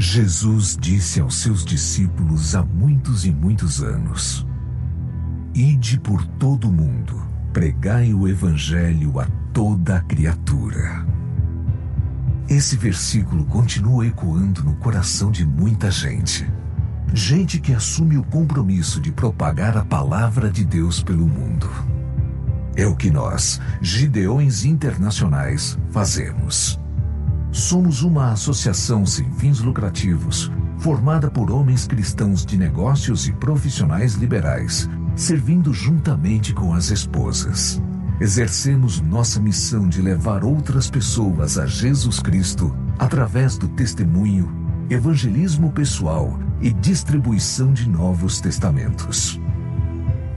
Jesus disse aos seus discípulos há muitos e muitos anos: Ide por todo o mundo, pregai o Evangelho a toda a criatura. Esse versículo continua ecoando no coração de muita gente. Gente que assume o compromisso de propagar a palavra de Deus pelo mundo. É o que nós, Gideões Internacionais, fazemos. Somos uma associação sem fins lucrativos, formada por homens cristãos de negócios e profissionais liberais, servindo juntamente com as esposas. Exercemos nossa missão de levar outras pessoas a Jesus Cristo através do testemunho, evangelismo pessoal e distribuição de novos testamentos.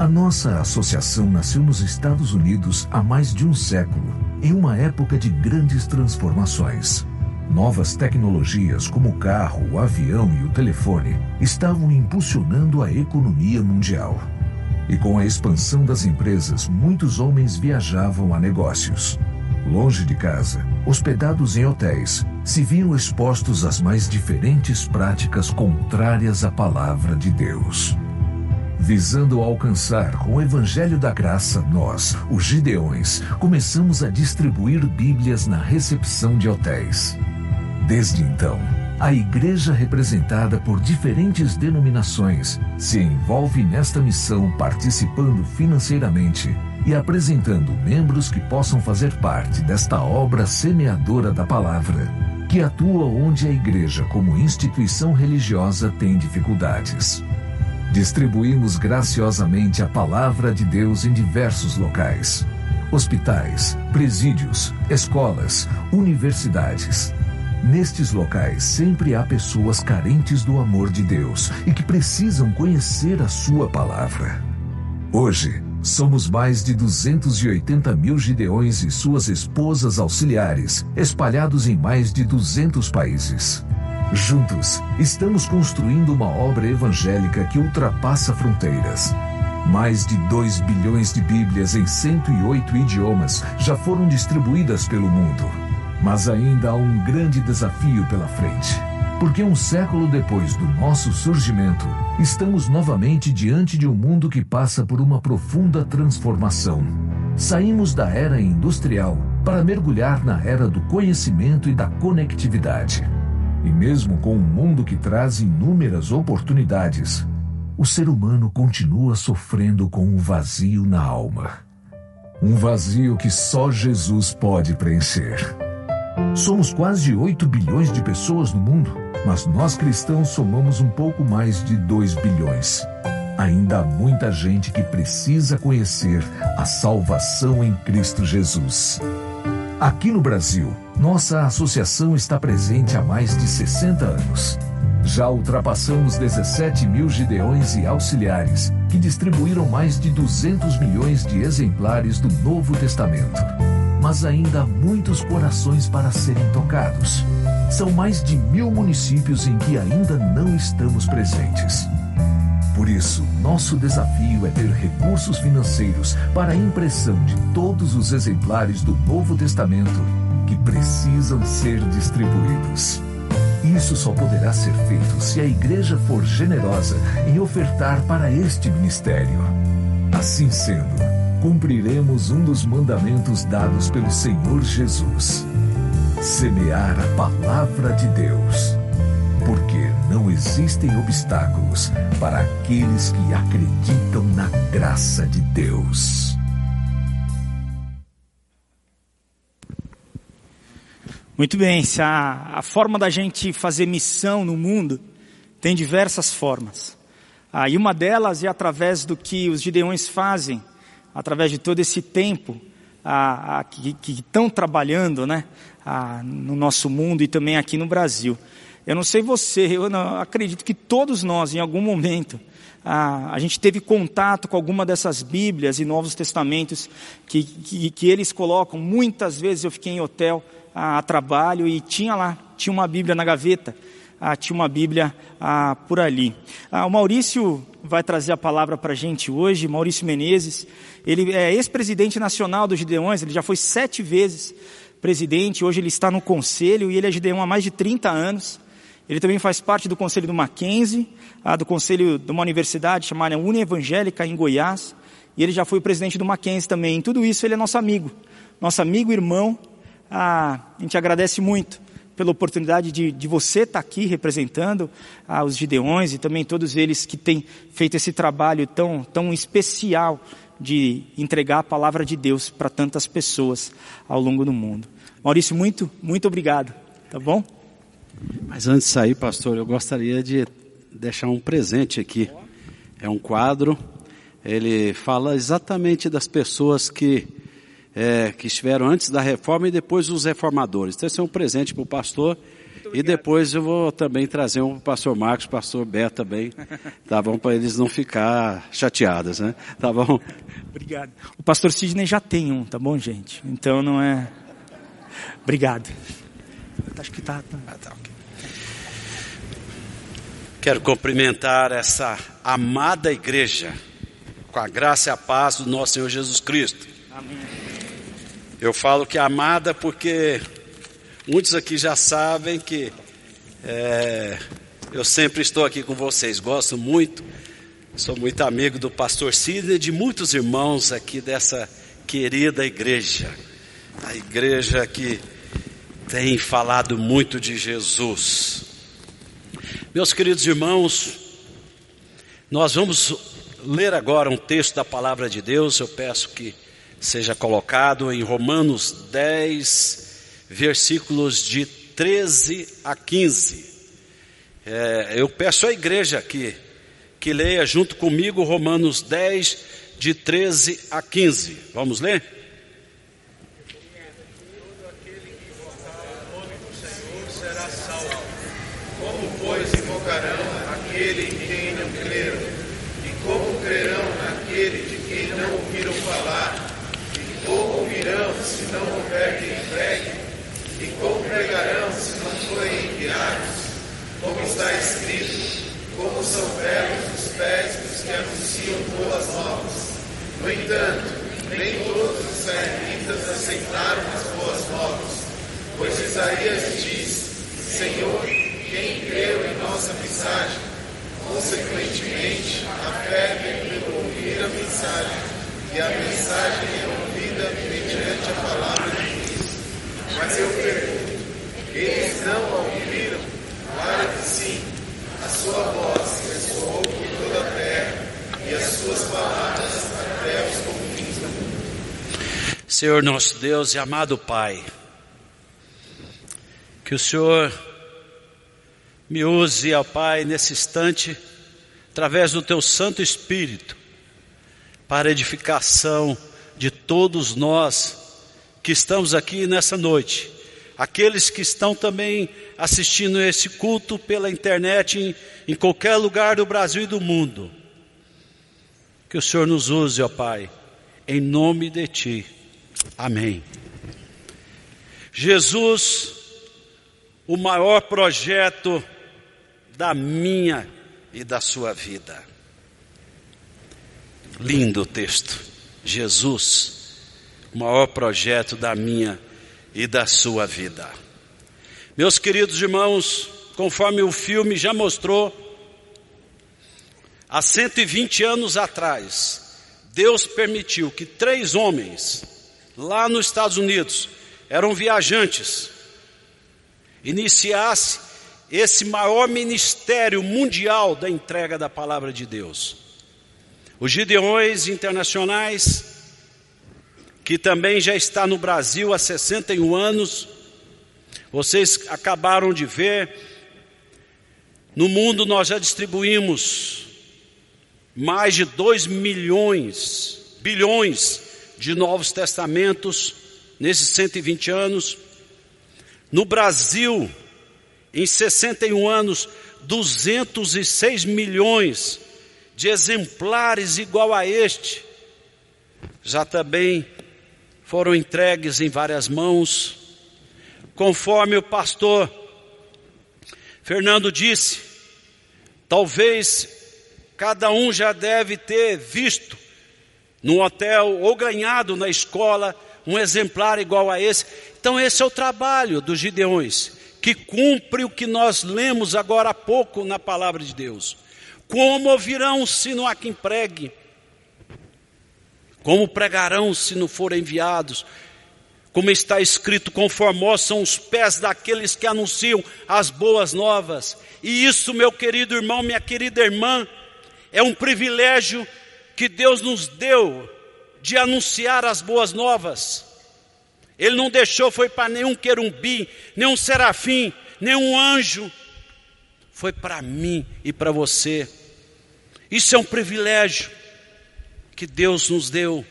A nossa associação nasceu nos Estados Unidos há mais de um século em uma época de grandes transformações. Novas tecnologias como o carro, o avião e o telefone estavam impulsionando a economia mundial. E com a expansão das empresas, muitos homens viajavam a negócios. Longe de casa, hospedados em hotéis, se viam expostos às mais diferentes práticas contrárias à palavra de Deus. Visando alcançar com o Evangelho da Graça, nós, os Gideões, começamos a distribuir Bíblias na recepção de hotéis. Desde então, a igreja representada por diferentes denominações se envolve nesta missão participando financeiramente e apresentando membros que possam fazer parte desta obra semeadora da palavra, que atua onde a igreja, como instituição religiosa, tem dificuldades. Distribuímos graciosamente a palavra de Deus em diversos locais: hospitais, presídios, escolas, universidades. Nestes locais sempre há pessoas carentes do amor de Deus e que precisam conhecer a Sua palavra. Hoje, somos mais de 280 mil gideões e suas esposas auxiliares, espalhados em mais de 200 países. Juntos, estamos construindo uma obra evangélica que ultrapassa fronteiras. Mais de 2 bilhões de Bíblias em 108 idiomas já foram distribuídas pelo mundo. Mas ainda há um grande desafio pela frente. Porque um século depois do nosso surgimento, estamos novamente diante de um mundo que passa por uma profunda transformação. Saímos da era industrial para mergulhar na era do conhecimento e da conectividade. E mesmo com um mundo que traz inúmeras oportunidades, o ser humano continua sofrendo com um vazio na alma. Um vazio que só Jesus pode preencher. Somos quase 8 bilhões de pessoas no mundo, mas nós cristãos somamos um pouco mais de 2 bilhões. Ainda há muita gente que precisa conhecer a salvação em Cristo Jesus. Aqui no Brasil, nossa associação está presente há mais de 60 anos. Já ultrapassamos 17 mil gideões e auxiliares, que distribuíram mais de 200 milhões de exemplares do Novo Testamento. Mas ainda há muitos corações para serem tocados. São mais de mil municípios em que ainda não estamos presentes. Por isso, nosso desafio é ter recursos financeiros para a impressão de todos os exemplares do Novo Testamento que precisam ser distribuídos. Isso só poderá ser feito se a igreja for generosa em ofertar para este ministério. Assim sendo, cumpriremos um dos mandamentos dados pelo Senhor Jesus: semear a palavra de Deus. Porque não existem obstáculos para aqueles que acreditam na graça de Deus. Muito bem, a, a forma da gente fazer missão no mundo tem diversas formas. Ah, e uma delas é através do que os gideões fazem, através de todo esse tempo ah, ah, que, estão trabalhando né, ah, no nosso mundo e também aqui no Brasil. Eu não sei você, eu não, acredito que todos nós, em algum momento, a, a gente teve contato com alguma dessas Bíblias e Novos Testamentos que, que, que eles colocam. Muitas vezes eu fiquei em hotel a, trabalho e tinha lá, tinha uma Bíblia na gaveta, tinha uma Bíblia por ali. O Maurício vai trazer a palavra para a gente hoje, Maurício Menezes. Ele é ex-presidente nacional dos Gideões, ele já foi sete vezes presidente, hoje ele está no conselho e ele é Gideão há mais de 30 anos. Ele também faz parte do conselho do Mackenzie, do conselho de uma universidade chamada União Evangélica em Goiás, e ele já foi o presidente do Mackenzie também. Em tudo isso ele é nosso amigo, nosso amigo, irmão. Ah, a gente agradece muito pela oportunidade de, de você estar aqui representando ah, os Gideões e também todos eles que têm feito esse trabalho tão, tão especial de entregar a palavra de Deus para tantas pessoas ao longo do mundo. Maurício, muito, muito obrigado, tá bom? Mas antes de sair, pastor, eu gostaria de deixar um presente aqui. É um quadro, ele fala exatamente das pessoas que, é, que estiveram antes da reforma e depois os reformadores. Então esse é um presente para o pastor. E depois eu vou também trazer um para o pastor Marcos, pastor Beto também, tá bom? Para eles não ficar chateados, né? Tá bom? Obrigado. O pastor Sidney já tem um, tá bom, gente? Então não é. Obrigado. Acho que tá. tá. Ah, tá ok. Quero cumprimentar essa amada igreja com a graça e a paz do nosso Senhor Jesus Cristo. Amém. Eu falo que é amada porque muitos aqui já sabem que é, eu sempre estou aqui com vocês, gosto muito, sou muito amigo do pastor Sidney e de muitos irmãos aqui dessa querida igreja, a igreja que tem falado muito de Jesus. Meus queridos irmãos, nós vamos ler agora um texto da palavra de Deus, eu peço que seja colocado em Romanos 10, versículos de 13 a 15. É, eu peço à igreja que, que leia junto comigo Romanos 10, de 13 a 15. Vamos ler? são belos os pés dos que anunciam boas novas. No entanto, nem todos os israelitas aceitaram as boas novas, pois Isaías diz: Senhor, quem creu em nossa mensagem? Consequentemente, a fé vem pelo ouvir a mensagem, e a mensagem é ouvida mediante a palavra de Cristo. Mas eu pergunto: eles não a ouviram? Claro que sim, a sua voz e as suas palavras até os confins do mundo. Senhor nosso Deus e amado Pai, que o Senhor me use, ó Pai, nesse instante, através do Teu Santo Espírito, para edificação de todos nós que estamos aqui nessa noite, aqueles que estão também assistindo esse culto pela internet em, em qualquer lugar do Brasil e do mundo. Que o Senhor nos use, ó Pai, em nome de Ti. Amém. Jesus, o maior projeto da minha e da sua vida. Lindo texto. Jesus, o maior projeto da minha e da sua vida. Meus queridos irmãos, conforme o filme já mostrou, Há 120 anos atrás, Deus permitiu que três homens, lá nos Estados Unidos, eram viajantes, iniciasse esse maior ministério mundial da entrega da palavra de Deus. Os Gideões Internacionais, que também já está no Brasil há 61 anos, vocês acabaram de ver, no mundo nós já distribuímos mais de 2 milhões, bilhões de Novos Testamentos nesses 120 anos. No Brasil, em 61 anos, 206 milhões de exemplares igual a este já também foram entregues em várias mãos, conforme o pastor Fernando disse, talvez Cada um já deve ter visto no hotel ou ganhado na escola um exemplar igual a esse. Então, esse é o trabalho dos Gideões, que cumpre o que nós lemos agora há pouco na palavra de Deus. Como ouvirão se não há quem pregue? Como pregarão se não forem enviados? Como está escrito, conformosos são os pés daqueles que anunciam as boas novas. E isso, meu querido irmão, minha querida irmã, é um privilégio que Deus nos deu de anunciar as boas novas. Ele não deixou, foi para nenhum querumbi, nenhum serafim, nenhum anjo. Foi para mim e para você. Isso é um privilégio que Deus nos deu.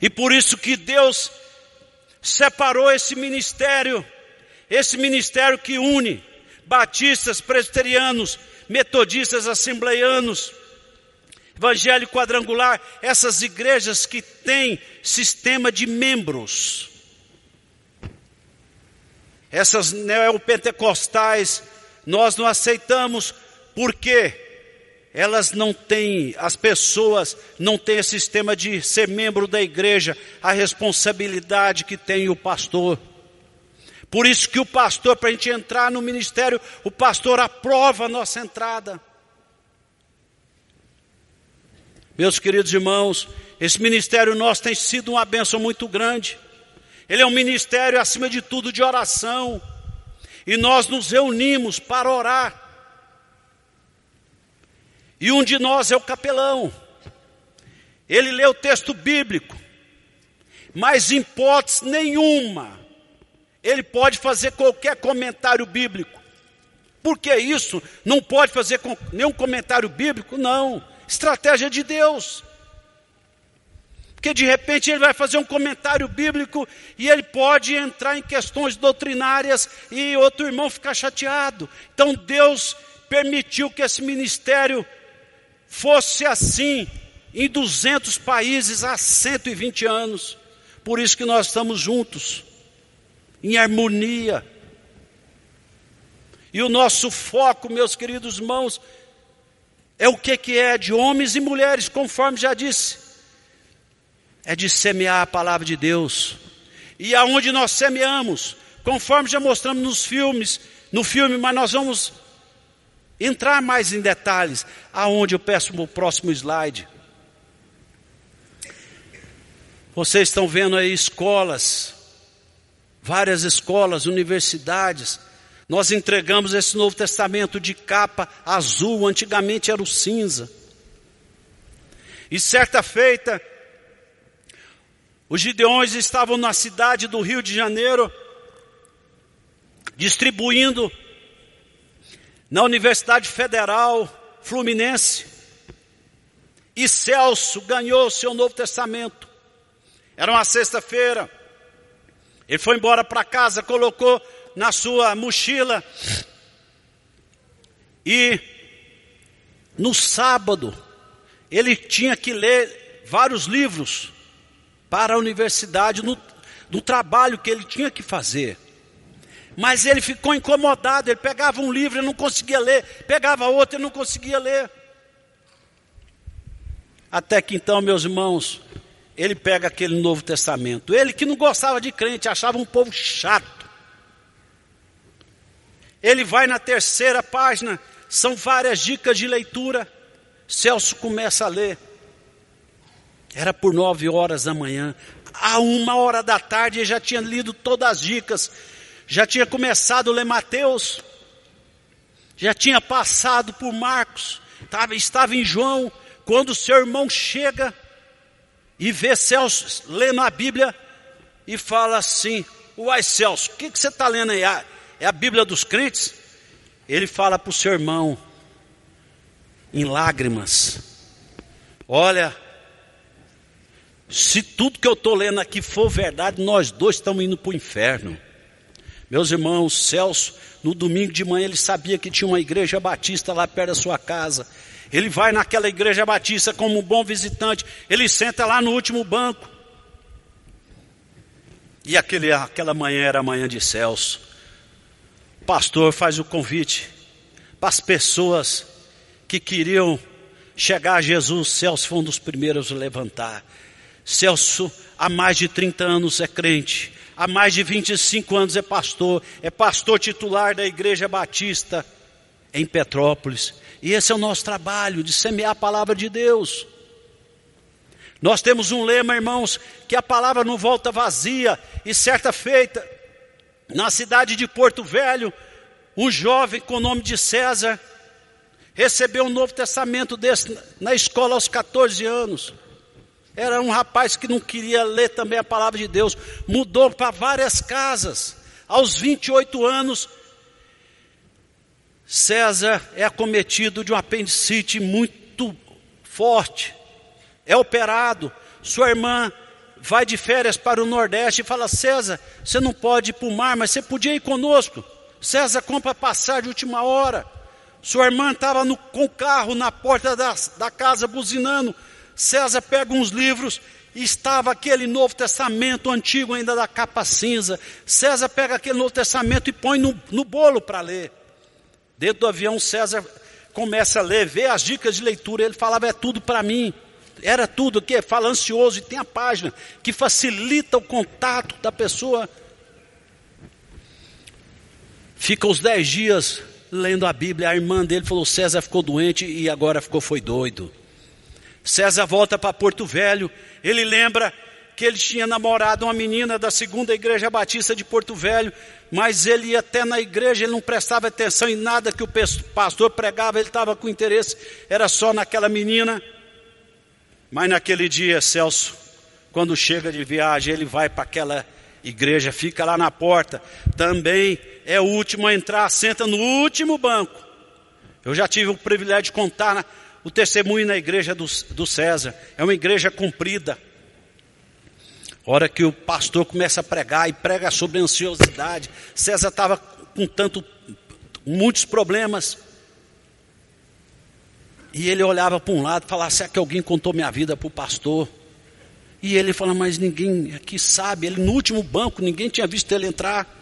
E por isso que Deus separou esse ministério, esse ministério que une batistas, presbiterianos, metodistas, assembleianos, evangelho quadrangular, essas igrejas que têm sistema de membros. Essas neopentecostais, nós não aceitamos porque elas não têm, as pessoas não têm esse sistema de ser membro da igreja, a responsabilidade que tem o pastor. Por isso que o pastor, para a gente entrar no ministério, o pastor aprova a nossa entrada. Meus queridos irmãos, esse ministério nosso tem sido uma bênção muito grande. Ele é um ministério, acima de tudo, de oração. E nós nos reunimos para orar. E um de nós é o capelão. Ele lê o texto bíblico, mas em hipótese nenhuma, ele pode fazer qualquer comentário bíblico. Por que isso? Não pode fazer nenhum comentário bíblico? Não. Estratégia de Deus. Porque de repente ele vai fazer um comentário bíblico e ele pode entrar em questões doutrinárias e outro irmão ficar chateado. Então Deus permitiu que esse ministério fosse assim em 200 países há 120 anos. Por isso que nós estamos juntos, em harmonia. E o nosso foco, meus queridos irmãos, é o que, que é de homens e mulheres, conforme já disse. É de semear a palavra de Deus. E aonde nós semeamos, conforme já mostramos nos filmes, no filme, mas nós vamos entrar mais em detalhes, aonde eu peço o próximo slide. Vocês estão vendo aí escolas, várias escolas, universidades. Nós entregamos esse Novo Testamento de capa azul, antigamente era o cinza. E certa feita, os gideões estavam na cidade do Rio de Janeiro, distribuindo na Universidade Federal Fluminense. E Celso ganhou o seu Novo Testamento. Era uma sexta-feira. Ele foi embora para casa, colocou na sua mochila. E no sábado, ele tinha que ler vários livros para a universidade, no, trabalho que ele tinha que fazer. Mas ele ficou incomodado, ele pegava um livro e não conseguia ler, pegava outro e não conseguia ler. Até que então, meus irmãos, ele pega aquele Novo Testamento. Ele que não gostava de crente, achava um povo chato. Ele vai na terceira página, são várias dicas de leitura. Celso começa a ler. Era por nove horas da manhã. A uma hora da tarde ele já tinha lido todas as dicas já tinha começado a ler Mateus, já tinha passado por Marcos, estava, estava em João, quando o seu irmão chega e vê Celso lendo a Bíblia e fala assim: Uai, Celso, o que, que você está lendo aí? Ah, é a Bíblia dos crentes? Ele fala para o seu irmão, em lágrimas: Olha, se tudo que eu estou lendo aqui for verdade, nós dois estamos indo para o inferno. Meus irmãos, Celso, no domingo de manhã ele sabia que tinha uma igreja batista lá perto da sua casa. Ele vai naquela igreja batista como um bom visitante, ele senta lá no último banco. E aquele, aquela manhã era a manhã de Celso. O pastor faz o convite para as pessoas que queriam chegar a Jesus. Celso foi um dos primeiros a levantar. Celso, há mais de 30 anos é crente há mais de 25 anos é pastor, é pastor titular da Igreja Batista em Petrópolis. E esse é o nosso trabalho, de semear a palavra de Deus. Nós temos um lema, irmãos, que a palavra não volta vazia. E certa feita, na cidade de Porto Velho, um jovem com o nome de César recebeu um Novo Testamento desse na escola aos 14 anos. Era um rapaz que não queria ler também a palavra de Deus, mudou para várias casas. Aos 28 anos, César é acometido de um apendicite muito forte, é operado. Sua irmã vai de férias para o Nordeste e fala: César, você não pode ir para o mar, mas você podia ir conosco. César compra passagem de última hora. Sua irmã estava com o carro na porta da, da casa buzinando. César pega uns livros estava aquele Novo Testamento antigo ainda da capa cinza. César pega aquele Novo Testamento e põe no, no bolo para ler. Dentro do avião, César começa a ler, vê as dicas de leitura. Ele falava: é tudo para mim. Era tudo o que fala ansioso e tem a página que facilita o contato da pessoa. Fica os dez dias lendo a Bíblia. A irmã dele falou: César ficou doente e agora ficou foi doido. César volta para Porto Velho. Ele lembra que ele tinha namorado uma menina da segunda igreja batista de Porto Velho, mas ele ia até na igreja, ele não prestava atenção em nada que o pastor pregava, ele estava com interesse, era só naquela menina. Mas naquele dia, Celso, quando chega de viagem, ele vai para aquela igreja, fica lá na porta, também é o último a entrar, senta no último banco. Eu já tive o privilégio de contar o testemunho na igreja do, do César, é uma igreja comprida. Hora que o pastor começa a pregar e prega sobre ansiosidade, César estava com tanto, muitos problemas. E ele olhava para um lado e falava: será que alguém contou minha vida para o pastor? E ele fala: mas ninguém aqui sabe. Ele no último banco, ninguém tinha visto ele entrar.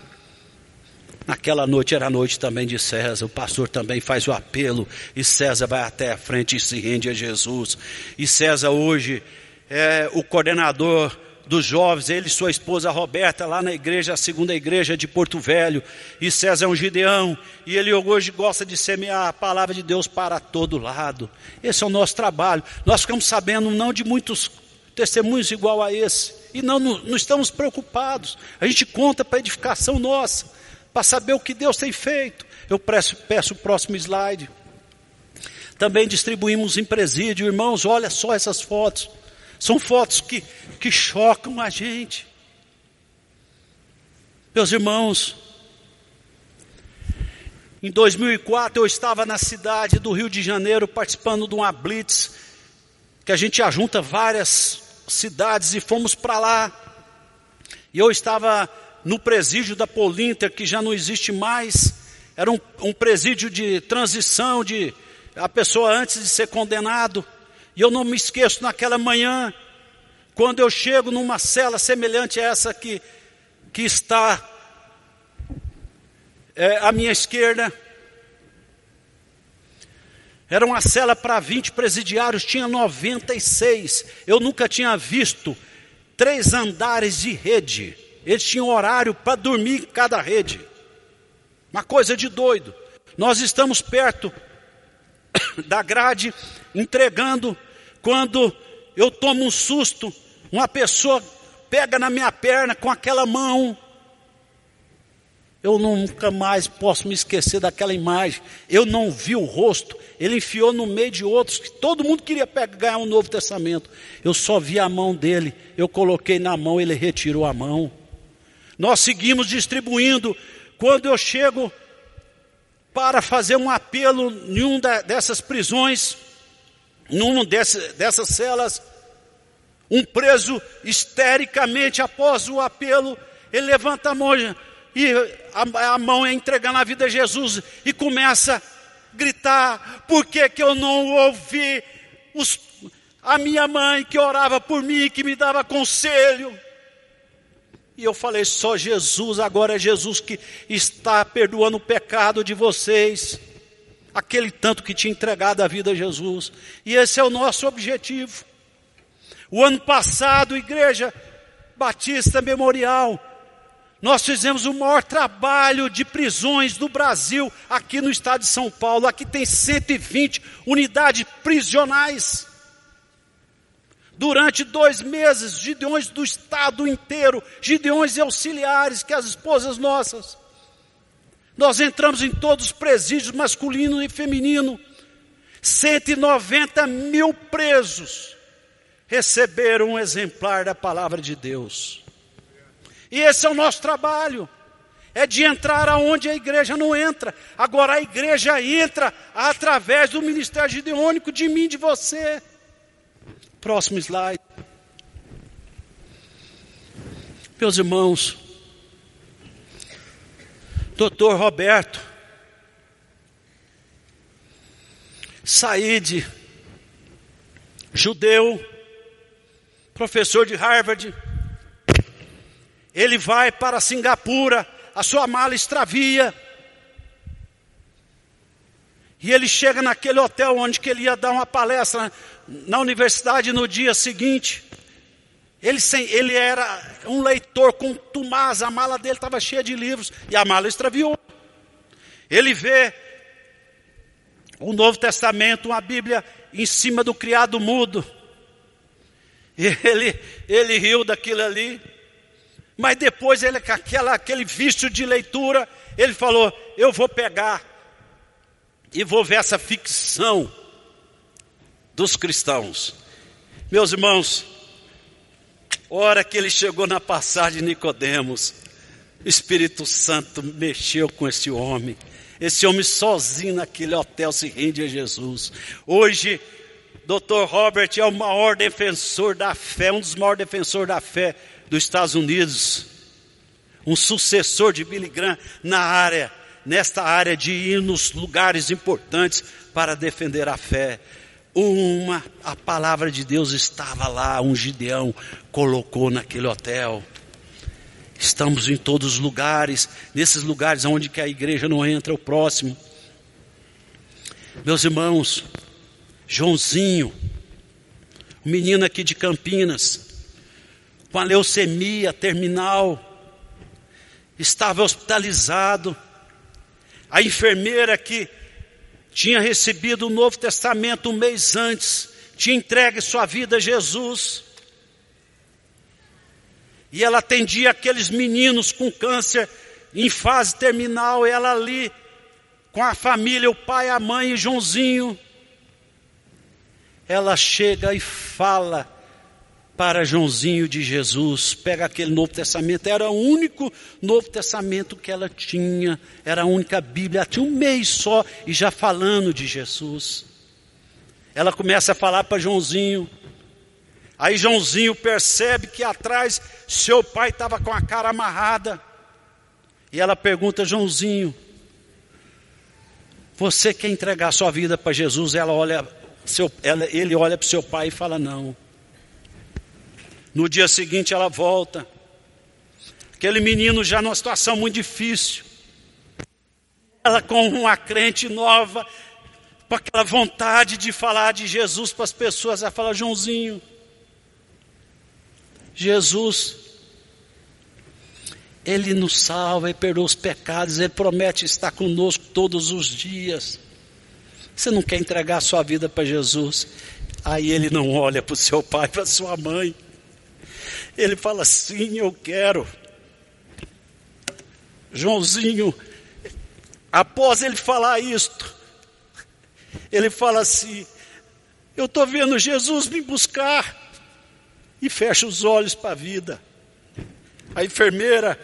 Naquela noite era a noite também de César. O pastor também faz o apelo. E César vai até a frente e se rende a Jesus. E César hoje é o coordenador dos jovens, ele e sua esposa Roberta, lá na igreja, a segunda igreja de Porto Velho, e César é um gideão, e ele hoje gosta de semear a palavra de Deus para todo lado. Esse é o nosso trabalho. Nós ficamos sabendo não de muitos testemunhos igual a esse, e não, não, não estamos preocupados. A gente conta para edificação nossa, para saber o que Deus tem feito. Eu peço, peço o próximo slide. Também distribuímos em presídio, irmãos, olha só essas fotos. São fotos que, que chocam a gente. Meus irmãos, em 2004 eu estava na cidade do Rio de Janeiro participando de uma blitz que a gente ajunta várias cidades e fomos para lá. E eu estava no presídio da Polinter, que já não existe mais. Era um, um presídio de transição, de a pessoa antes de ser condenado. E eu não me esqueço naquela manhã, quando eu chego numa cela semelhante a essa que, que está é, à minha esquerda, era uma cela para 20 presidiários, tinha 96. Eu nunca tinha visto três andares de rede. Eles tinham horário para dormir em cada rede. Uma coisa de doido. Nós estamos perto da grade entregando quando eu tomo um susto, uma pessoa pega na minha perna com aquela mão. Eu nunca mais posso me esquecer daquela imagem. Eu não vi o rosto. Ele enfiou no meio de outros que todo mundo queria pegar um Novo Testamento. Eu só vi a mão dele. Eu coloquei na mão, ele retirou a mão. Nós seguimos distribuindo. Quando eu chego para fazer um apelo em uma dessas prisões, numa dessas celas, um preso histericamente após o apelo, ele levanta a mão e a, a mão é entregando a vida a Jesus e começa a gritar: por que, que eu não ouvi os, a minha mãe que orava por mim, que me dava conselho? E eu falei: só Jesus, agora é Jesus que está perdoando o pecado de vocês aquele tanto que tinha entregado a vida a Jesus. E esse é o nosso objetivo. O ano passado, Igreja Batista Memorial, Nós fizemos o maior trabalho de prisões do Brasil aqui no estado de São Paulo. Aqui tem 120 unidades prisionais. Durante dois meses, gideões do estado inteiro, gideões e auxiliares, que as esposas nossas. Nós entramos em todos os presídios, masculino e feminino. 190 mil presos receberam um exemplar da palavra de Deus. E esse é o nosso trabalho. É de entrar aonde a igreja não entra. Agora a igreja entra através do ministério gideônico de mim, de você. Próximo slide. Meus irmãos, doutor Roberto, Said, judeu, professor de Harvard, ele vai para Singapura, a sua mala extravia. E ele chega naquele hotel onde ele ia dar uma palestra na universidade no dia seguinte. Ele, ele era um leitor com Tomás, a mala dele estava cheia de livros e a mala extraviou. Ele vê o Novo Testamento, uma Bíblia em cima do criado mudo. E ele, ele riu daquilo ali. Mas depois ele, com aquela, aquele vício de leitura, ele falou: Eu vou pegar e vou ver essa ficção dos cristãos. Meus irmãos, hora que ele chegou na passagem de Nicodemos, o Espírito Santo mexeu com esse homem. Esse homem sozinho naquele hotel se rende a Jesus. Hoje, Dr. Robert é o maior defensor da fé, um dos maiores defensores da fé dos Estados Unidos, um sucessor de Billy Graham na área, nesta área de ir nos lugares importantes para defender a fé. Uma, a palavra de Deus estava lá, um Gideão colocou naquele hotel. Estamos em todos os lugares, nesses lugares onde que a igreja não entra, o próximo. Meus irmãos, Joãozinho, um menino aqui de Campinas, com a leucemia terminal, estava hospitalizado. A enfermeira que tinha recebido o Novo Testamento um mês antes, tinha entregue sua vida a Jesus. E ela atendia aqueles meninos com câncer em fase terminal, ela ali com a família, o pai, a mãe e Joãozinho. Ela chega e fala para Joãozinho de Jesus, pega aquele Novo Testamento, era o único Novo Testamento que ela tinha, era a única Bíblia, ela tinha um mês só e já falando de Jesus. Ela começa a falar para Joãozinho, aí Joãozinho percebe que atrás seu pai estava com a cara amarrada, e ela pergunta, Joãozinho, você quer entregar sua vida para Jesus? Ela olha, seu, ela, ele olha para seu pai e fala, não. No dia seguinte ela volta. Aquele menino já numa situação muito difícil. Ela com uma crente nova, com aquela vontade de falar de Jesus para as pessoas, ela fala, Joãozinho, Jesus, Ele nos salva e perdoa os pecados, Ele promete estar conosco todos os dias. Você não quer entregar a sua vida para Jesus? Aí ele não olha para o seu pai, para sua mãe. Ele fala: Sim, eu quero. Joãozinho, após ele falar isto, ele fala assim: Eu estou vendo Jesus me buscar. E fecha os olhos para a vida. A enfermeira,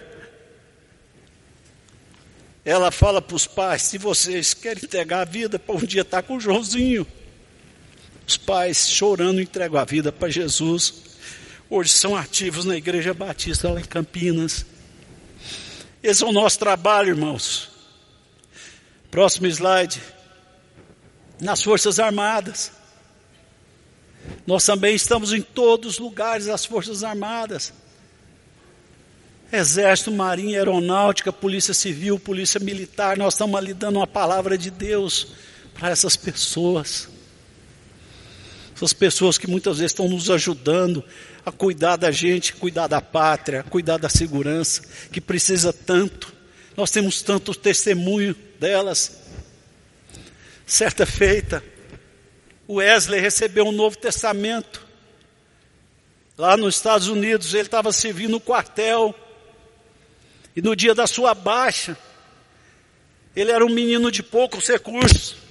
ela fala para os pais: se vocês querem entregar a vida para um dia estar tá com o Joãozinho. Os pais chorando entregam a vida para Jesus hoje são ativos na Igreja Batista lá em Campinas. Esse é o nosso trabalho, irmãos. Próximo slide. Nas Forças Armadas. Nós também estamos em todos os lugares das Forças Armadas. Exército, Marinha, Aeronáutica, Polícia Civil, Polícia Militar, nós estamos ali dando uma palavra de Deus para essas pessoas. Essas pessoas que muitas vezes estão nos ajudando a cuidar da gente, cuidar da pátria, cuidar da segurança, que precisa tanto. Nós temos tanto testemunho delas. Certa feita, Wesley recebeu um Novo Testamento. Lá nos Estados Unidos, ele estava servindo no quartel. E no dia da sua baixa, ele era um menino de poucos recursos.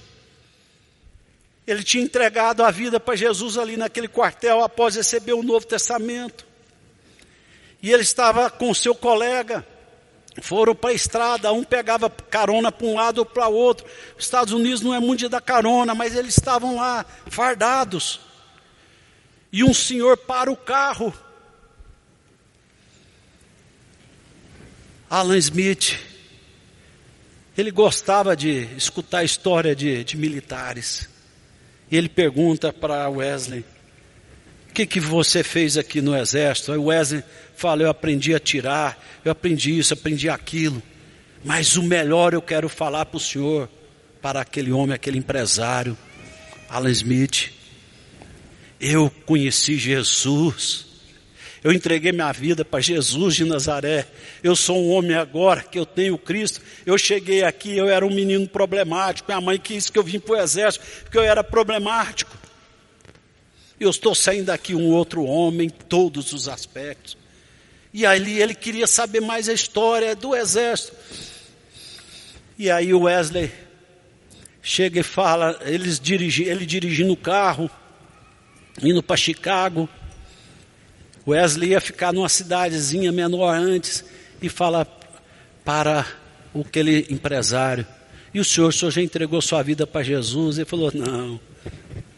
Ele tinha entregado a vida para Jesus ali naquele quartel após receber o Novo Testamento. E ele estava com seu colega. Foram para a estrada, um pegava carona para um lado ou para o outro. Os Estados Unidos não é muito de dar carona, mas eles estavam lá, fardados. E um senhor para o carro. Alan Smith, ele gostava de escutar a história de, de militares. E ele pergunta para Wesley: O que, que você fez aqui no exército? Aí Wesley fala: Eu aprendi a tirar, eu aprendi isso, aprendi aquilo. Mas o melhor eu quero falar para o senhor, para aquele homem, aquele empresário, Alan Smith. Eu conheci Jesus. Eu entreguei minha vida para Jesus de Nazaré. Eu sou um homem agora que eu tenho Cristo. Eu cheguei aqui, eu era um menino problemático. Minha mãe quis que eu vim para o exército porque eu era problemático. Eu estou saindo daqui um outro homem, em todos os aspectos. E ali ele queria saber mais a história do exército. E aí o Wesley chega e fala, eles dirigi, ele dirigindo o carro, indo para Chicago. Wesley ia ficar numa cidadezinha menor antes e fala para aquele empresário: E o senhor, o senhor já entregou sua vida para Jesus? Ele falou: Não,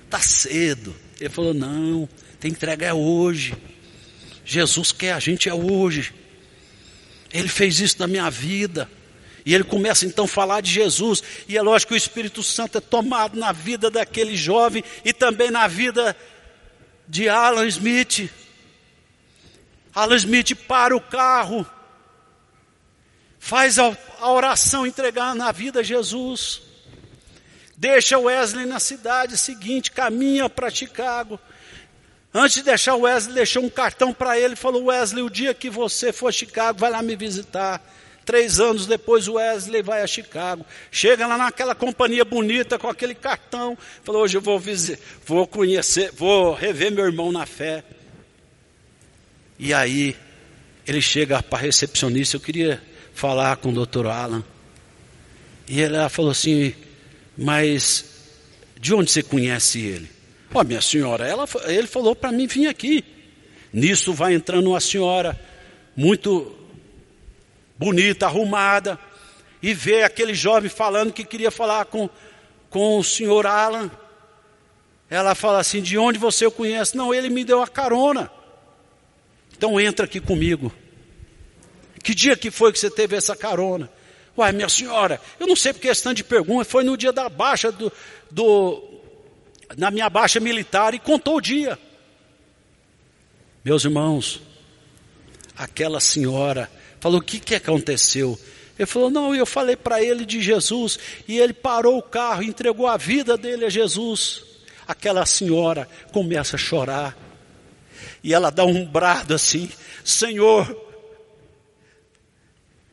está cedo. Ele falou: Não, tem entrega é hoje. Jesus quer a gente é hoje. Ele fez isso na minha vida. E ele começa então a falar de Jesus. E é lógico que o Espírito Santo é tomado na vida daquele jovem e também na vida de Alan Smith. Alan Smith para o carro, faz a, a oração entregar na vida a Jesus, deixa Wesley na cidade seguinte, caminha para Chicago. Antes de deixar o Wesley, deixou um cartão para ele, falou: Wesley, o dia que você for a Chicago, vai lá me visitar. Três anos depois, o Wesley vai a Chicago. Chega lá naquela companhia bonita com aquele cartão. Falou: Hoje eu vou, vou conhecer, vou rever meu irmão na fé. E aí ele chega para a recepcionista, eu queria falar com o doutor Alan. E ela falou assim, mas de onde você conhece ele? Ó, oh, minha senhora, ela, ele falou para mim vir aqui. Nisso vai entrando uma senhora muito bonita, arrumada, e vê aquele jovem falando que queria falar com, com o senhor Alan. Ela fala assim: De onde você o conhece? Não, ele me deu a carona. Então entra aqui comigo. Que dia que foi que você teve essa carona? Uai, minha senhora, eu não sei porque esse tanto de pergunta, foi no dia da baixa do, do, na minha baixa militar e contou o dia. Meus irmãos, aquela senhora falou: o que, que aconteceu? Ele falou: não, eu falei para ele de Jesus e ele parou o carro, entregou a vida dele a Jesus. Aquela senhora começa a chorar. E ela dá um brado assim: Senhor,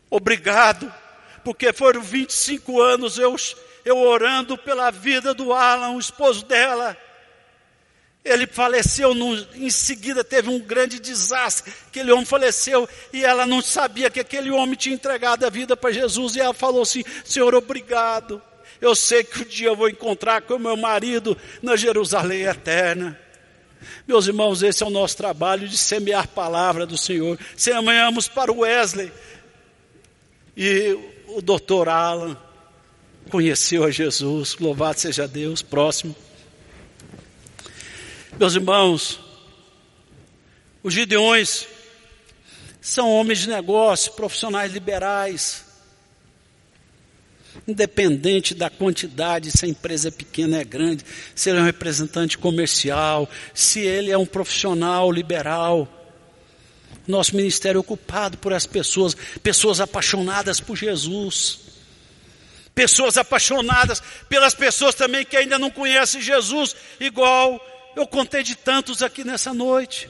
obrigado, porque foram 25 anos eu, eu orando pela vida do Alan, o esposo dela. Ele faleceu, no, em seguida teve um grande desastre. Aquele homem faleceu e ela não sabia que aquele homem tinha entregado a vida para Jesus. E ela falou assim: Senhor, obrigado. Eu sei que um dia eu vou encontrar com meu marido na Jerusalém eterna. Meus irmãos, esse é o nosso trabalho de semear a palavra do Senhor. Semeamos para o Wesley. E o doutor Alan conheceu a Jesus. Louvado seja Deus. Próximo. Meus irmãos, os gideões são homens de negócio, profissionais liberais independente da quantidade, se a empresa é pequena, é grande, se ele é um representante comercial, se ele é um profissional liberal. Nosso ministério é ocupado por as pessoas, pessoas apaixonadas por Jesus. Pessoas apaixonadas pelas pessoas também que ainda não conhecem Jesus, igual eu contei de tantos aqui nessa noite.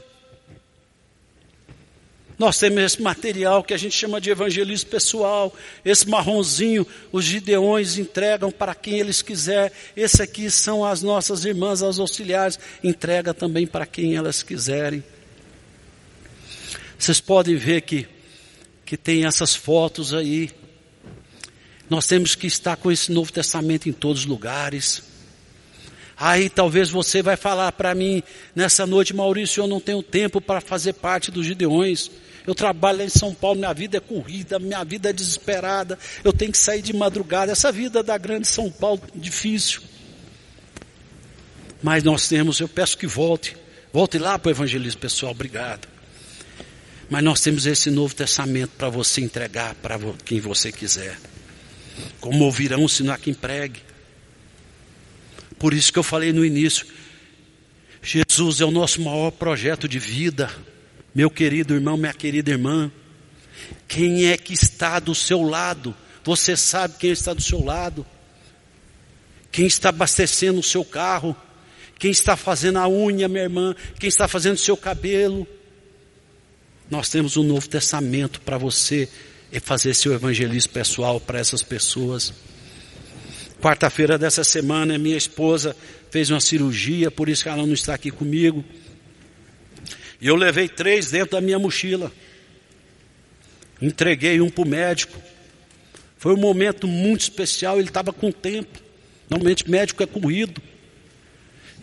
Nós temos esse material que a gente chama de evangelismo pessoal, esse marronzinho, os gideões entregam para quem eles quiser. Esse aqui são as nossas irmãs, as auxiliares, entrega também para quem elas quiserem. Vocês podem ver que, que tem essas fotos aí. Nós temos que estar com esse Novo Testamento em todos os lugares. Aí talvez você vai falar para mim nessa noite, Maurício, eu não tenho tempo para fazer parte dos Gideões. Eu trabalho em São Paulo, minha vida é corrida, minha vida é desesperada, eu tenho que sair de madrugada. Essa vida da grande São Paulo difícil. Mas nós temos, eu peço que volte, volte lá para o evangelismo pessoal, obrigado. Mas nós temos esse Novo Testamento para você entregar para quem você quiser. Como ouvirão se não há quem pregue. Por isso que eu falei no início, Jesus é o nosso maior projeto de vida. Meu querido irmão, minha querida irmã, quem é que está do seu lado? Você sabe quem está do seu lado? Quem está abastecendo o seu carro? Quem está fazendo a unha, minha irmã? Quem está fazendo o seu cabelo? Nós temos um Novo Testamento para você fazer seu evangelismo pessoal para essas pessoas. Quarta-feira dessa semana, minha esposa fez uma cirurgia, por isso que ela não está aqui comigo. E eu levei três dentro da minha mochila. Entreguei um para o médico. Foi um momento muito especial, ele estava com tempo. Normalmente médico é corrido.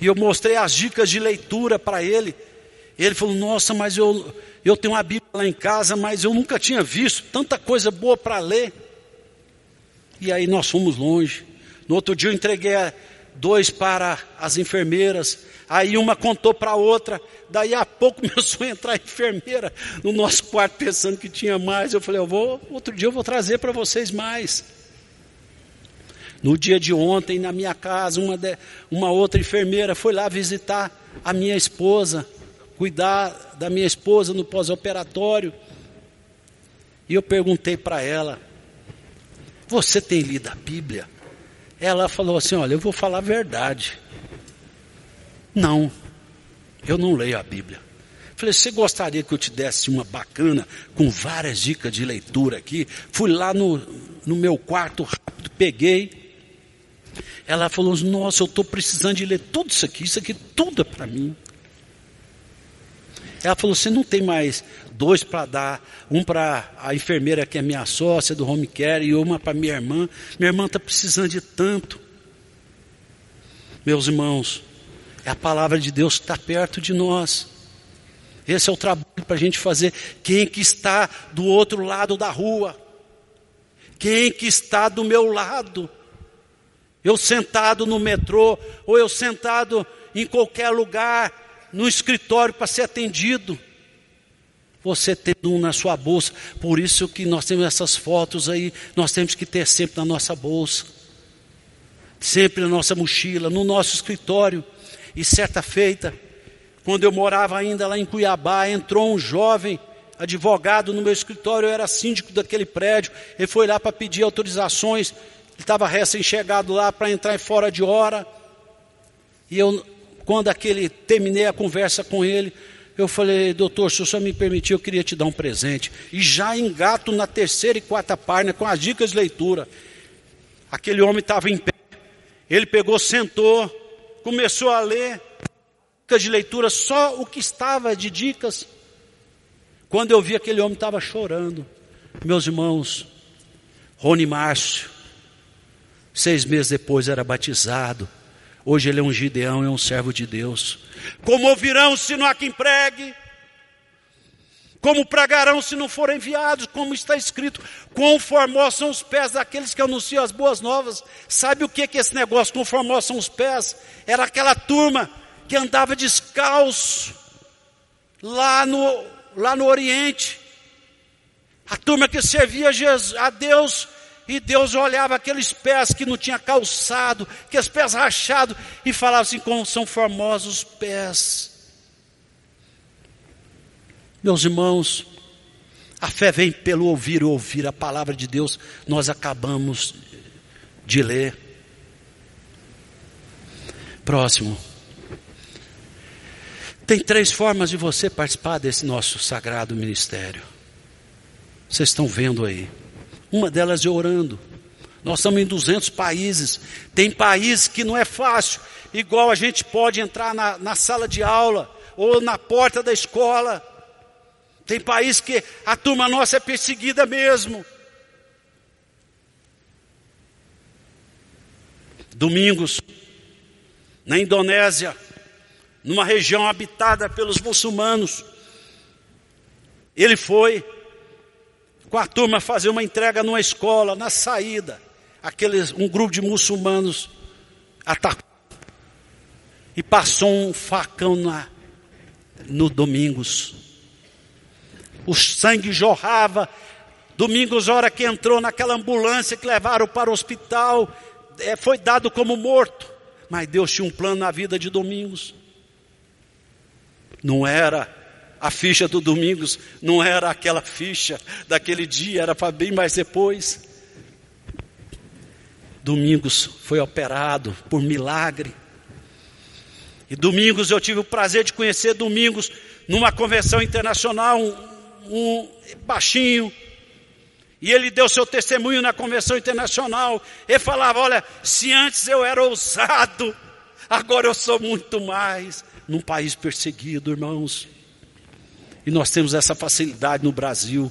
E eu mostrei as dicas de leitura para ele. Ele falou: Nossa, mas eu, eu tenho uma Bíblia lá em casa, mas eu nunca tinha visto tanta coisa boa para ler. E aí nós fomos longe. No outro dia eu entreguei dois para as enfermeiras. Aí uma contou para a outra. Daí a pouco começou a entrar a enfermeira no nosso quarto pensando que tinha mais. Eu falei, eu vou, outro dia eu vou trazer para vocês mais. No dia de ontem, na minha casa, uma, de, uma outra enfermeira foi lá visitar a minha esposa cuidar da minha esposa no pós-operatório. E eu perguntei para ela: Você tem lido a Bíblia? Ela falou assim: Olha, eu vou falar a verdade. Não, eu não leio a Bíblia. Falei, você gostaria que eu te desse uma bacana, com várias dicas de leitura aqui? Fui lá no, no meu quarto rápido, peguei. Ela falou, nossa, eu estou precisando de ler tudo isso aqui, isso aqui tudo é para mim. Ela falou: você não tem mais dois para dar, um para a enfermeira que é minha sócia do home care e uma para minha irmã. Minha irmã está precisando de tanto. Meus irmãos, é a palavra de Deus que está perto de nós. Esse é o trabalho para a gente fazer. Quem que está do outro lado da rua? Quem que está do meu lado? Eu sentado no metrô, ou eu sentado em qualquer lugar, no escritório para ser atendido. Você tendo um na sua bolsa, por isso que nós temos essas fotos aí, nós temos que ter sempre na nossa bolsa, sempre na nossa mochila, no nosso escritório. E certa feita, quando eu morava ainda lá em Cuiabá, entrou um jovem advogado no meu escritório, eu era síndico daquele prédio, ele foi lá para pedir autorizações, ele estava recém-chegado lá para entrar fora de hora, e eu quando aquele terminei a conversa com ele, eu falei, doutor, se o senhor me permitir, eu queria te dar um presente. E já engato na terceira e quarta página com as dicas de leitura. Aquele homem estava em pé. Ele pegou, sentou, começou a ler dicas de leitura, só o que estava de dicas. Quando eu vi aquele homem estava chorando. Meus irmãos, Rony Márcio, seis meses depois era batizado Hoje ele é um gideão, é um servo de Deus. Como ouvirão se não há quem pregue? Como pregarão se não forem enviados? Como está escrito, quão formosos são os pés daqueles que anunciam as boas novas. Sabe o que é esse negócio? Quão formosos são os pés? Era aquela turma que andava descalço lá no, lá no Oriente. A turma que servia a Deus e Deus olhava aqueles pés que não tinha calçado, aqueles pés rachados, e falava assim: como são formosos os pés. Meus irmãos, a fé vem pelo ouvir e ouvir a palavra de Deus, nós acabamos de ler. Próximo. Tem três formas de você participar desse nosso sagrado ministério. Vocês estão vendo aí. Uma delas é orando. Nós estamos em 200 países. Tem países que não é fácil. Igual a gente pode entrar na, na sala de aula ou na porta da escola. Tem países que a turma nossa é perseguida mesmo. Domingos, na Indonésia, numa região habitada pelos muçulmanos, ele foi com a turma fazer uma entrega numa escola, na saída, aqueles, um grupo de muçulmanos atacou e passou um facão na, no Domingos. O sangue jorrava. Domingos, hora que entrou naquela ambulância que levaram para o hospital, é, foi dado como morto. Mas Deus tinha um plano na vida de Domingos. Não era a ficha do Domingos não era aquela ficha daquele dia, era para bem mais depois. Domingos foi operado por milagre. E Domingos eu tive o prazer de conhecer Domingos numa convenção internacional, um, um baixinho. E ele deu seu testemunho na convenção internacional. Ele falava: Olha, se antes eu era ousado, agora eu sou muito mais. Num país perseguido, irmãos. E nós temos essa facilidade no Brasil.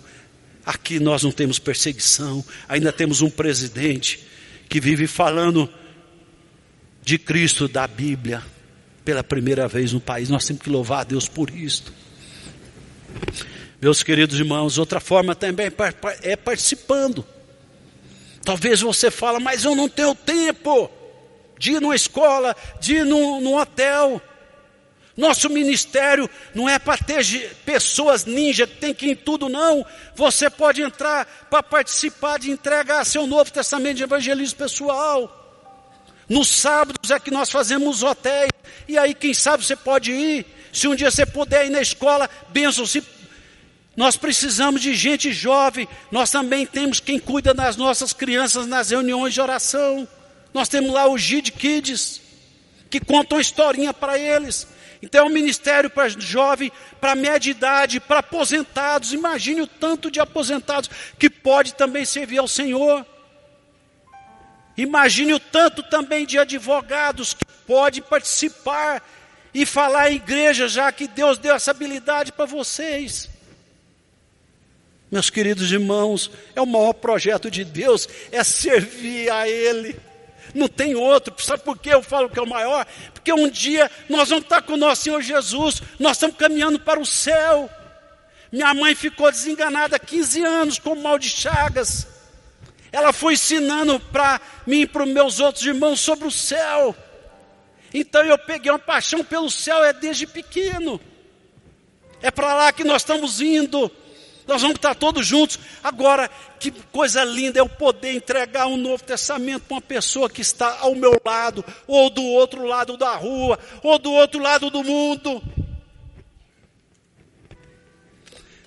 Aqui nós não temos perseguição, ainda temos um presidente que vive falando de Cristo, da Bíblia, pela primeira vez no país. Nós temos que louvar a Deus por isto. Meus queridos irmãos, outra forma também é participando. Talvez você fala, mas eu não tenho tempo de ir numa escola, de ir num, num hotel. Nosso ministério não é para ter pessoas ninja que tem que ir em tudo, não. Você pode entrar para participar de entregar seu Novo Testamento de evangelismo pessoal. Nos sábados é que nós fazemos hotéis. E aí, quem sabe você pode ir. Se um dia você puder ir na escola, benção. Se nós precisamos de gente jovem. Nós também temos quem cuida das nossas crianças nas reuniões de oração. Nós temos lá o Gid Kids, que contam historinha para eles. Então é um ministério para jovem, para média idade, para aposentados. Imagine o tanto de aposentados que pode também servir ao Senhor. Imagine o tanto também de advogados que pode participar e falar em igreja, já que Deus deu essa habilidade para vocês. Meus queridos irmãos, é o maior projeto de Deus, é servir a Ele. Não tem outro. Sabe por que eu falo que é o maior? Porque um dia nós vamos estar com o nosso Senhor Jesus, nós estamos caminhando para o céu. Minha mãe ficou desenganada há 15 anos com mal de chagas. Ela foi ensinando para mim e para os meus outros irmãos sobre o céu. Então eu peguei uma paixão pelo céu, é desde pequeno. É para lá que nós estamos indo. Nós vamos estar todos juntos. Agora, que coisa linda é eu poder entregar um Novo Testamento para uma pessoa que está ao meu lado, ou do outro lado da rua, ou do outro lado do mundo.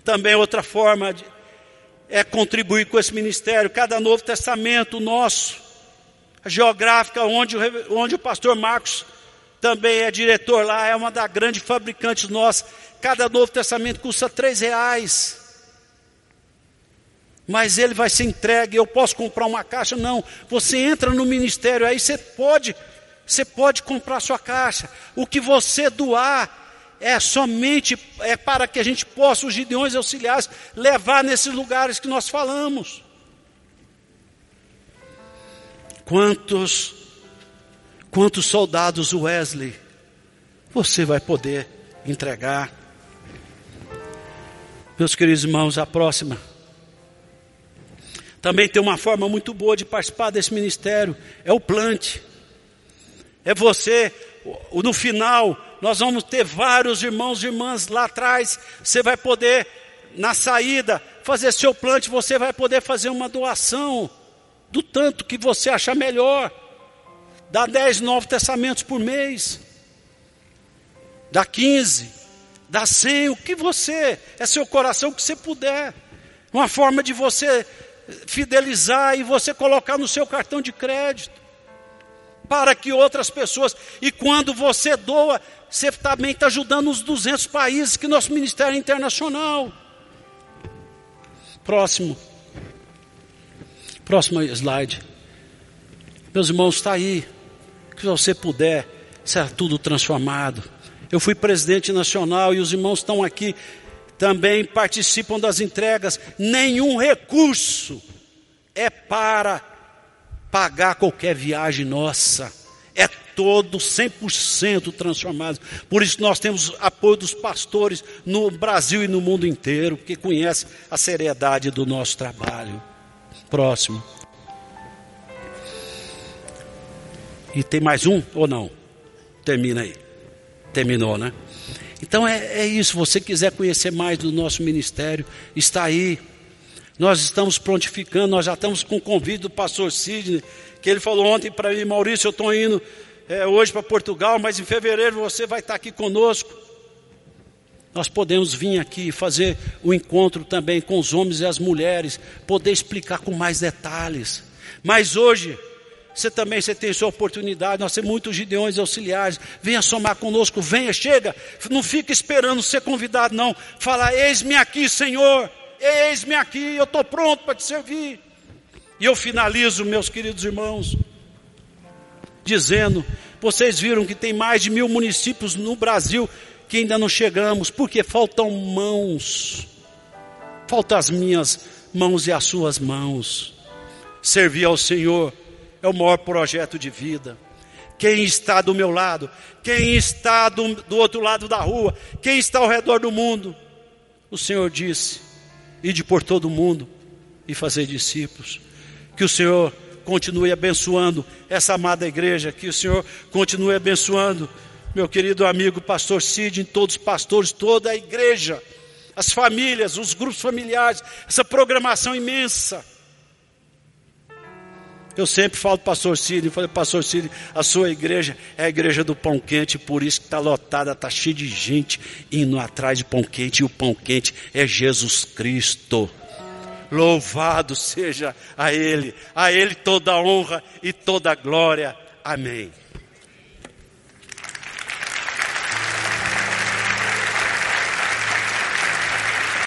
Também outra forma de, é contribuir com esse ministério. Cada Novo Testamento nosso, a geográfica, onde, onde o pastor Marcos também é diretor lá, é uma das grandes fabricantes nossas. Cada Novo Testamento custa três reais mas ele vai ser entregue, eu posso comprar uma caixa? Não. Você entra no ministério, aí você pode, você pode comprar sua caixa. O que você doar é somente é para que a gente possa, os gideões auxiliares, levar nesses lugares que nós falamos. Quantos, quantos soldados Wesley você vai poder entregar? Meus queridos irmãos, a próxima também tem uma forma muito boa de participar desse ministério, é o plante. É você, no final, nós vamos ter vários irmãos e irmãs lá atrás, você vai poder, na saída, fazer seu plante, você vai poder fazer uma doação, do tanto que você achar melhor. Dá 10 novos testamentos por mês, dá 15, dá 100, o que você, é seu coração, o que você puder. Uma forma de você fidelizar e você colocar no seu cartão de crédito. para que outras pessoas, e quando você doa, você também está ajudando os 200 países que nosso ministério é internacional. Próximo. Próximo slide. Meus irmãos, está aí. Se você puder, será tudo transformado. Eu fui presidente nacional e os irmãos estão aqui também participam das entregas. Nenhum recurso é para pagar qualquer viagem nossa. É todo 100% transformado. Por isso nós temos apoio dos pastores no Brasil e no mundo inteiro, que conhecem a seriedade do nosso trabalho. Próximo. E tem mais um ou não? Termina aí. Terminou, né? Então é, é isso. Se você quiser conhecer mais do nosso ministério, está aí. Nós estamos prontificando, nós já estamos com o convite do pastor Sidney, que ele falou ontem para mim, Maurício, eu estou indo é, hoje para Portugal, mas em fevereiro você vai estar aqui conosco. Nós podemos vir aqui fazer o encontro também com os homens e as mulheres, poder explicar com mais detalhes. Mas hoje, você também você tem sua oportunidade, nós temos muitos gideões auxiliares. Venha somar conosco, venha, chega. Não fica esperando ser convidado, não. Fala, eis-me aqui, Senhor. Eis-me aqui, eu estou pronto para te servir. E eu finalizo, meus queridos irmãos, dizendo: vocês viram que tem mais de mil municípios no Brasil que ainda não chegamos, porque faltam mãos, faltam as minhas mãos e as suas mãos. Servir ao Senhor é o maior projeto de vida. Quem está do meu lado, quem está do, do outro lado da rua, quem está ao redor do mundo, o Senhor disse: ide por todo o mundo e fazer discípulos. Que o Senhor continue abençoando essa amada igreja, que o Senhor continue abençoando meu querido amigo pastor Cid, todos os pastores, toda a igreja, as famílias, os grupos familiares, essa programação imensa. Eu sempre falo pastor Cid, falei, pastor Cid, a sua igreja é a igreja do pão quente, por isso que está lotada, está cheia de gente indo atrás de pão quente, e o pão quente é Jesus Cristo. Louvado seja a Ele, a Ele toda honra e toda glória. Amém.